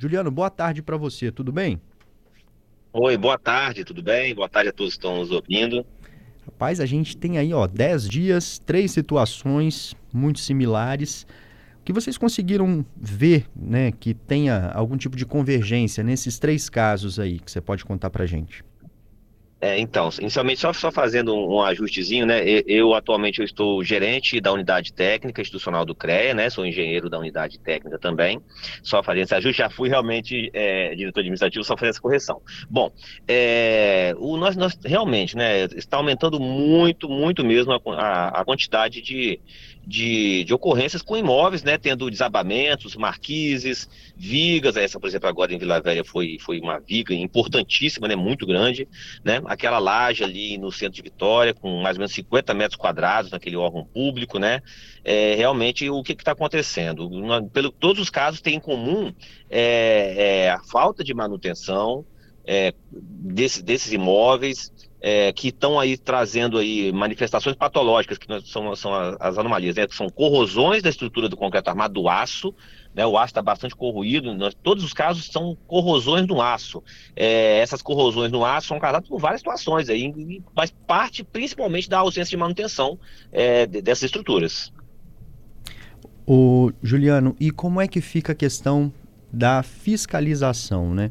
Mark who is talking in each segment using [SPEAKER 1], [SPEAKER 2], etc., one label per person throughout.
[SPEAKER 1] Juliano, boa tarde para você, tudo bem?
[SPEAKER 2] Oi, boa tarde, tudo bem? Boa tarde a todos que estão nos ouvindo.
[SPEAKER 1] Rapaz, a gente tem aí, ó, 10 dias, três situações muito similares. O que vocês conseguiram ver, né, que tenha algum tipo de convergência nesses três casos aí que você pode contar pra gente?
[SPEAKER 2] É, então, inicialmente, só, só fazendo um, um, ajustezinho, né? Eu, eu, atualmente eu estou gerente da unidade técnica institucional do CREA, né? Sou engenheiro da unidade técnica também. Só fazendo esse ajuste, já fui realmente é, diretor administrativo, só fazendo essa correção. Bom, é, o, nós, nós realmente, né? Está aumentando muito, muito mesmo a, a, a quantidade de, de, de, ocorrências com imóveis, né, tendo desabamentos, marquises, vigas, essa, por exemplo, agora em Vila Velha foi, foi uma viga importantíssima, né, muito grande, né, aquela laje ali no centro de Vitória, com mais ou menos 50 metros quadrados naquele órgão público, né, é, realmente o que está acontecendo? Pelo, todos os casos têm em comum é, é, a falta de manutenção é, desse, desses imóveis, é, que estão aí trazendo aí manifestações patológicas, que são, são as anomalias, né? são corrosões da estrutura do concreto armado do aço, né? o aço está bastante corroído, nós, todos os casos são corrosões no aço. É, essas corrosões no aço são causadas por várias situações, aí, mas parte principalmente da ausência de manutenção é, dessas estruturas.
[SPEAKER 1] O Juliano, e como é que fica a questão da fiscalização, né?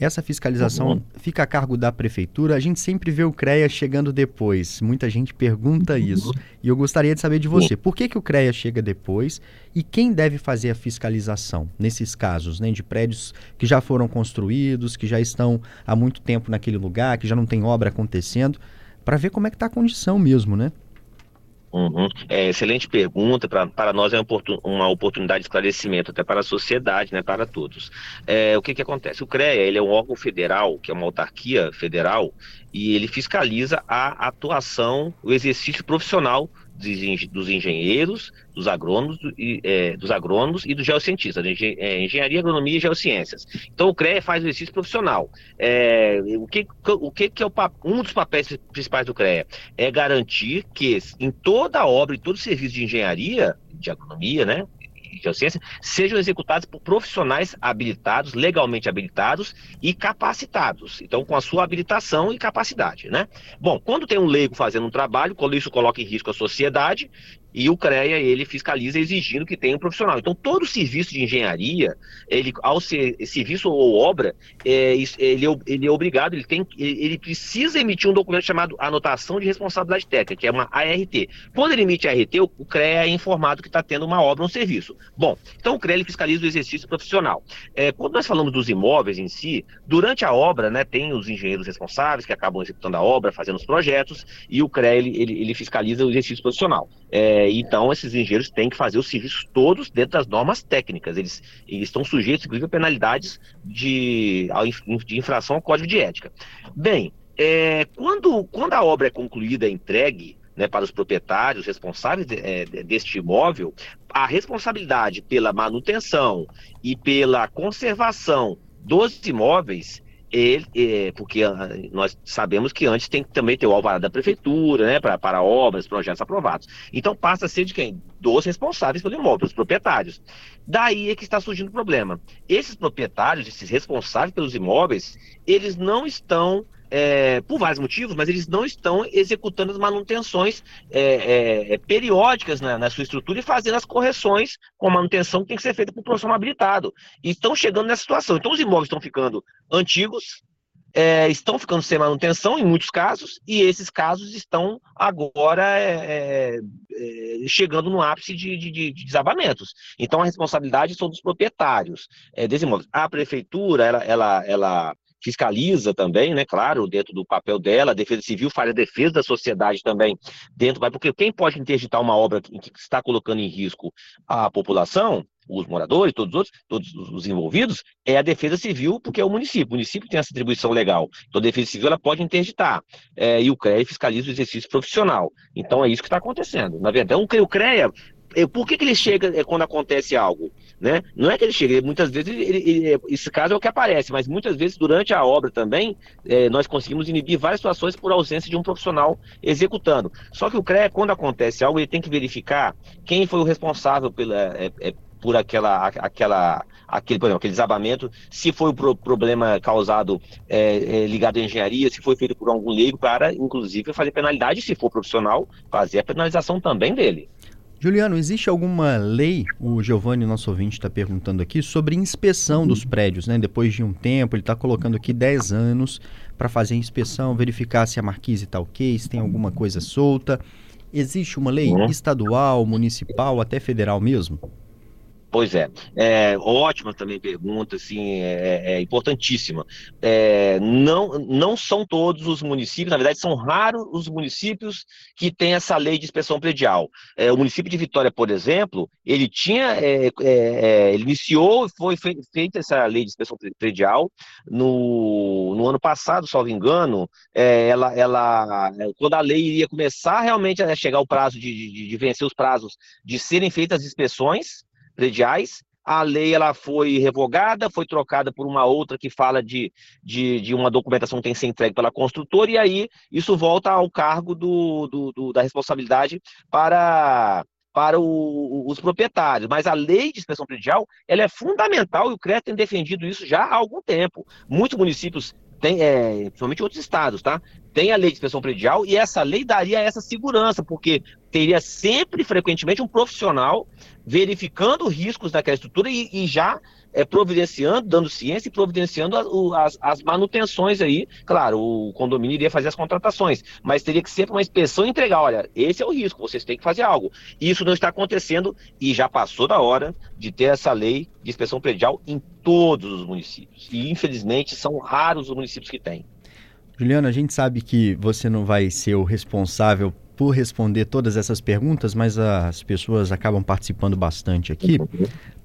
[SPEAKER 1] Essa fiscalização uhum. fica a cargo da prefeitura. A gente sempre vê o CREA chegando depois. Muita gente pergunta uhum. isso. E eu gostaria de saber de você. Por que, que o CREA chega depois e quem deve fazer a fiscalização nesses casos, né, de prédios que já foram construídos, que já estão há muito tempo naquele lugar, que já não tem obra acontecendo, para ver como é que está a condição mesmo, né?
[SPEAKER 2] Uhum. É, excelente pergunta. Pra, para nós é uma oportunidade de esclarecimento, até para a sociedade, né, para todos. É, o que, que acontece? O CREA ele é um órgão federal, que é uma autarquia federal, e ele fiscaliza a atuação, o exercício profissional dos engenheiros, dos agrônomos, e, é, dos agrônomos e dos geocientistas, é, engenharia, agronomia e geociências. Então o CREA faz o exercício profissional. É, o que, o que é o, um dos papéis principais do CREA? É garantir que em toda obra, em todo serviço de engenharia, de agronomia, né, geociência sejam executados por profissionais habilitados, legalmente habilitados e capacitados. Então, com a sua habilitação e capacidade, né? Bom, quando tem um leigo fazendo um trabalho, quando isso coloca em risco a sociedade, e o CREA ele fiscaliza exigindo que tenha um profissional. Então todo serviço de engenharia, ele ao ser serviço ou obra, é, ele, é ele é obrigado, ele tem, ele precisa emitir um documento chamado anotação de responsabilidade técnica, que é uma ART. Quando ele emite a ART, o, o CREA é informado que está tendo uma obra ou um serviço. Bom, então o CREA ele fiscaliza o exercício profissional. É, quando nós falamos dos imóveis em si, durante a obra, né, tem os engenheiros responsáveis que acabam executando a obra, fazendo os projetos, e o CREA ele, ele, ele fiscaliza o exercício profissional. É, então, esses engenheiros têm que fazer os serviços todos dentro das normas técnicas. Eles, eles estão sujeitos, inclusive, a penalidades de, de infração ao código de ética. Bem, é, quando, quando a obra é concluída, é entregue né, para os proprietários responsáveis de, é, deste imóvel, a responsabilidade pela manutenção e pela conservação dos imóveis ele, é, porque ah, nós sabemos que antes tem que também ter o alvará da prefeitura, né, para, para obras, projetos aprovados. Então passa a ser de quem? Dos responsáveis pelo imóvel, dos proprietários. Daí é que está surgindo o problema. Esses proprietários, esses responsáveis pelos imóveis, eles não estão é, por vários motivos, mas eles não estão executando as manutenções é, é, é, periódicas na, na, sua estrutura e fazendo as correções com a manutenção que tem que ser feita por profissional habilitado. E estão chegando nessa situação. Então, os imóveis estão ficando antigos, é, estão ficando sem manutenção em muitos casos, e esses casos estão agora é, chegando no ápice de, de, de, desabamentos. Então a responsabilidade são dos proprietários é, desses imóveis. A prefeitura, ela, ela, ela fiscaliza também, né, claro, dentro do papel dela, a Defesa Civil faz a defesa da sociedade também dentro, porque quem pode interditar uma obra que está colocando em risco a população, os moradores, todos os outros, todos os envolvidos, é a Defesa Civil, porque é o município. O município tem essa atribuição legal. Então, a Defesa Civil ela pode interditar. É, e o CREA fiscaliza o exercício profissional. Então, é isso que está acontecendo. Na verdade, o CREA por que, que ele chega é, quando acontece algo? Né? Não é que ele chega, muitas vezes, ele, ele, esse caso é o que aparece, mas muitas vezes durante a obra também é, nós conseguimos inibir várias situações por ausência de um profissional executando. Só que o CREA, quando acontece algo, ele tem que verificar quem foi o responsável pela, é, é, por aquela, aquela aquele, por exemplo, aquele desabamento, se foi o pro problema causado é, é, ligado à engenharia, se foi feito por algum leigo, para, inclusive, fazer penalidade, se for profissional, fazer a penalização também dele.
[SPEAKER 1] Juliano, existe alguma lei, o Giovanni, nosso ouvinte, está perguntando aqui, sobre inspeção dos prédios, né? Depois de um tempo, ele está colocando aqui 10 anos para fazer a inspeção, verificar se a marquise está ok, se tem alguma coisa solta. Existe uma lei uhum. estadual, municipal, até federal mesmo?
[SPEAKER 2] Pois é, é ótima também pergunta, assim, é, é importantíssima. É, não, não são todos os municípios, na verdade, são raros os municípios que têm essa lei de inspeção predial. É, o município de Vitória, por exemplo, ele tinha, é, é, é ele iniciou, foi feita essa lei de inspeção predial no, no ano passado, salvo engano, ela, ela, quando a lei iria começar realmente a chegar o prazo de, de, de vencer os prazos de serem feitas as inspeções, prediais. A lei ela foi revogada, foi trocada por uma outra que fala de, de, de uma documentação que tem que ser entregue pela construtora, e aí isso volta ao cargo do, do, do da responsabilidade para, para o, os proprietários. Mas a lei de inspeção predial ela é fundamental e o CREA tem defendido isso já há algum tempo. Muitos municípios tem, é, principalmente outros estados, tá? Tem a lei de inspeção predial e essa lei daria essa segurança, porque teria sempre, frequentemente, um profissional verificando riscos daquela estrutura e, e já é, providenciando, dando ciência e providenciando as, as, manutenções aí. Claro, o condomínio iria fazer as contratações, mas teria que ser uma inspeção entregar, olha, esse é o risco, vocês têm que fazer algo. Isso não está acontecendo e já passou da hora de ter essa lei de inspeção predial em todos os municípios. E infelizmente são raros os municípios que têm.
[SPEAKER 1] Juliana, a gente sabe que você não vai ser o responsável por responder todas essas perguntas, mas as pessoas acabam participando bastante aqui.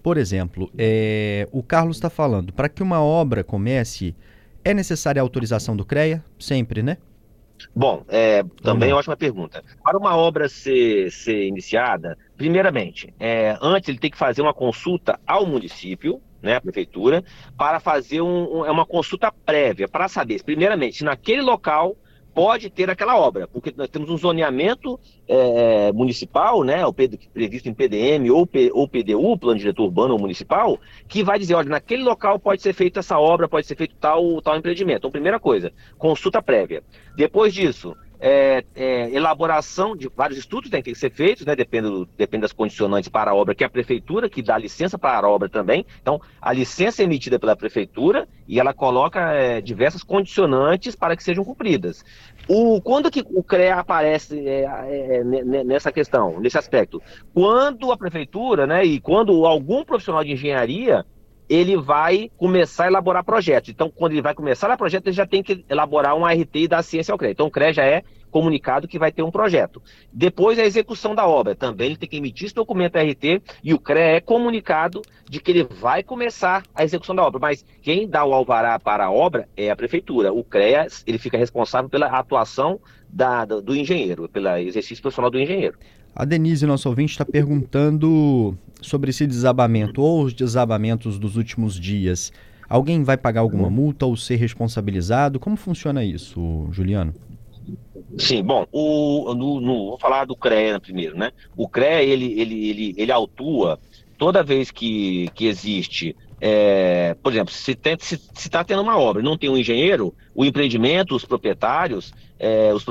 [SPEAKER 1] Por exemplo, é, o Carlos está falando, para que uma obra comece, é necessária a autorização do CREA? Sempre, né?
[SPEAKER 2] Bom, é, também ótima pergunta. Para uma obra ser, ser iniciada, primeiramente, é, antes ele tem que fazer uma consulta ao município, né, a prefeitura, para fazer um, é uma consulta prévia, para saber, primeiramente, se naquele local pode ter aquela obra, porque nós temos um zoneamento é, municipal, né, o previsto em PDM ou, P, ou PDU, Plano Diretor Urbano ou Municipal, que vai dizer, olha, naquele local pode ser feita essa obra, pode ser feito tal, tal empreendimento. Então, primeira coisa, consulta prévia. Depois disso, é, é, elaboração de vários estudos têm que ser feitos, né, depende, depende das condicionantes para a obra, que é a prefeitura que dá licença para a obra também. Então, a licença é emitida pela prefeitura e ela coloca é, diversas condicionantes para que sejam cumpridas. O, quando que o CREA aparece é, é, é, nessa questão, nesse aspecto? Quando a prefeitura, né, e quando algum profissional de engenharia ele vai começar a elaborar projetos. Então, quando ele vai começar a projeto, ele já tem que elaborar um ART e dar ciência ao CREA. Então, o CREA já é comunicado que vai ter um projeto. Depois, a execução da obra. Também ele tem que emitir esse documento ART e o CREA é comunicado de que ele vai começar a execução da obra. Mas quem dá o alvará para a obra é a prefeitura. O CREA ele fica responsável pela atuação da, do, do engenheiro, pelo exercício profissional do engenheiro.
[SPEAKER 1] A Denise, nosso ouvinte, está perguntando sobre esse desabamento ou os desabamentos dos últimos dias. Alguém vai pagar alguma multa ou ser responsabilizado? Como funciona isso, Juliano?
[SPEAKER 2] Sim, bom, o, no, no, vou falar do CREA primeiro, né? O CREA, ele, ele, ele, ele autua toda vez que, que existe é, por exemplo, se está tendo uma obra não tem um engenheiro, o empreendimento, os proprietários, é, os,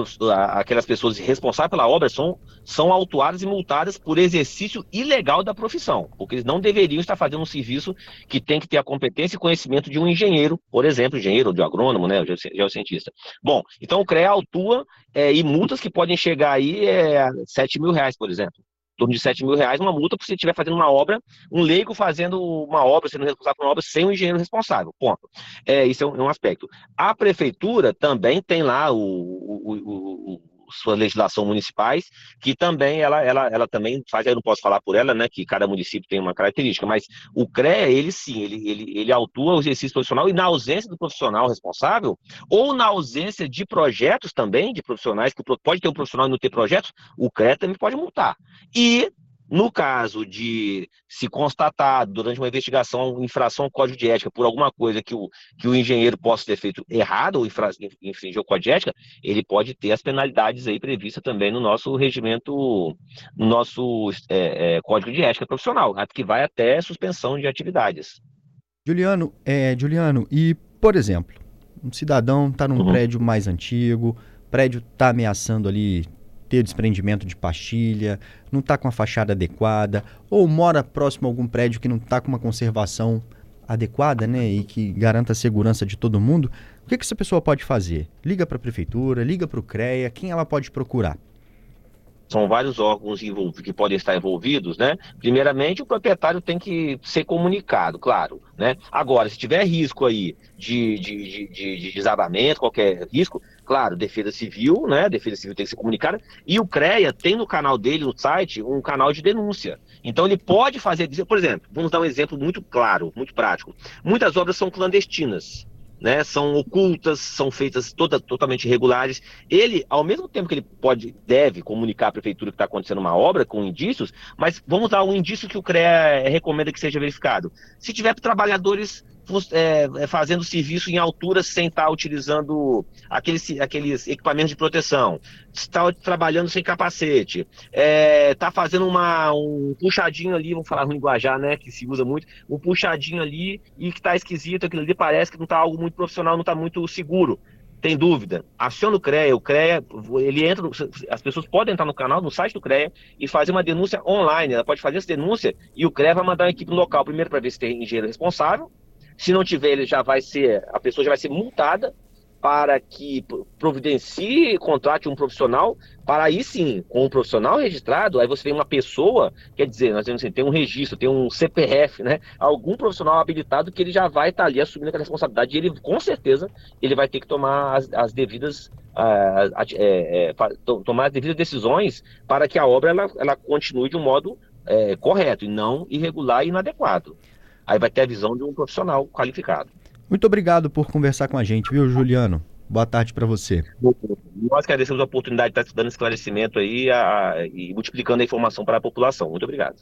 [SPEAKER 2] aquelas pessoas responsáveis pela obra são, são autuadas e multadas por exercício ilegal da profissão, porque eles não deveriam estar fazendo um serviço que tem que ter a competência e conhecimento de um engenheiro, por exemplo, engenheiro de agrônomo, né, geocientista. Bom, então o CREA autua é, e multas que podem chegar aí é, a 7 mil reais, por exemplo torno de 7 mil reais, uma multa por se estiver fazendo uma obra, um leigo fazendo uma obra, sendo responsável por uma obra sem um engenheiro responsável. Ponto. É, isso é um, é um, aspecto. A prefeitura também tem lá o, o, o, sua legislação municipais, que também ela, ela, ela também faz, eu não posso falar por ela, né, que cada município tem uma característica, mas o CREA, ele sim, ele, ele, ele autua o exercício profissional e na ausência do profissional responsável, ou na ausência de projetos também, de profissionais, que pode ter um profissional e não ter projetos, o CREA também pode multar. E no caso de se constatar durante uma investigação infração ao código de ética por alguma coisa que o, que o engenheiro possa ter feito errado ou infringir o código de ética, ele pode ter as penalidades aí previstas também no nosso regimento, no nosso é, é, código de ética profissional, que vai até suspensão de atividades.
[SPEAKER 1] Juliano, é, Juliano, e por exemplo, um cidadão está num uhum. prédio mais antigo, prédio está ameaçando ali ter desprendimento de pastilha, não está com a fachada adequada, ou mora próximo a algum prédio que não está com uma conservação adequada, né, e que garanta a segurança de todo mundo, o que, que essa pessoa pode fazer? Liga para a prefeitura, liga para o CREA, quem ela pode procurar?
[SPEAKER 2] são vários órgãos que podem estar envolvidos, né? Primeiramente, o proprietário tem que ser comunicado, claro, né? Agora, se tiver risco aí de, de, de, de desabamento, qualquer risco, claro, Defesa Civil, né? Defesa Civil tem que ser comunicada, e o CREA tem no canal dele, no site, um canal de denúncia. Então ele pode fazer, por exemplo, vamos dar um exemplo muito claro, muito prático. Muitas obras são clandestinas né, são ocultas, são feitas toda, totalmente irregulares. Ele, ao mesmo tempo que ele pode, deve comunicar à prefeitura que está acontecendo uma obra com indícios, mas vamos dar um indício que o CREA recomenda que seja verificado. Se tiver trabalhadores é, é, fazendo serviço em altura sem estar tá utilizando aqueles, aqueles equipamentos de proteção, está trabalhando sem capacete, está é, tá fazendo uma, um puxadinho ali, vamos falar no linguajar, né, que se usa muito, um puxadinho ali e que está esquisito, aquilo ali parece que não está algo muito profissional, não está muito seguro. Tem dúvida, aciona o CREA, o CREA, ele entra, as pessoas podem entrar no canal, no site do CREA e fazer uma denúncia online, ela pode fazer essa denúncia e o CREA vai mandar uma equipe local, primeiro para ver se tem engenheiro responsável, se não tiver, ele já vai ser, a pessoa já vai ser multada para que providencie, contrate um profissional, para aí sim, com um profissional registrado, aí você tem uma pessoa, quer dizer, nós temos assim, tem um registro, tem um CPF, né? Algum profissional habilitado que ele já vai estar ali assumindo aquela responsabilidade e ele, com certeza, ele vai ter que tomar as, as devidas uh, é, é, tomar as devidas decisões para que a obra ela, ela continue de um modo é, correto e não irregular e inadequado. Aí vai ter a visão de um profissional qualificado.
[SPEAKER 1] Muito obrigado por conversar com a gente, viu, Juliano? Boa tarde para você.
[SPEAKER 2] Nós agradecemos a oportunidade de estar dando esclarecimento aí a, a, e multiplicando a informação para a população. Muito obrigado.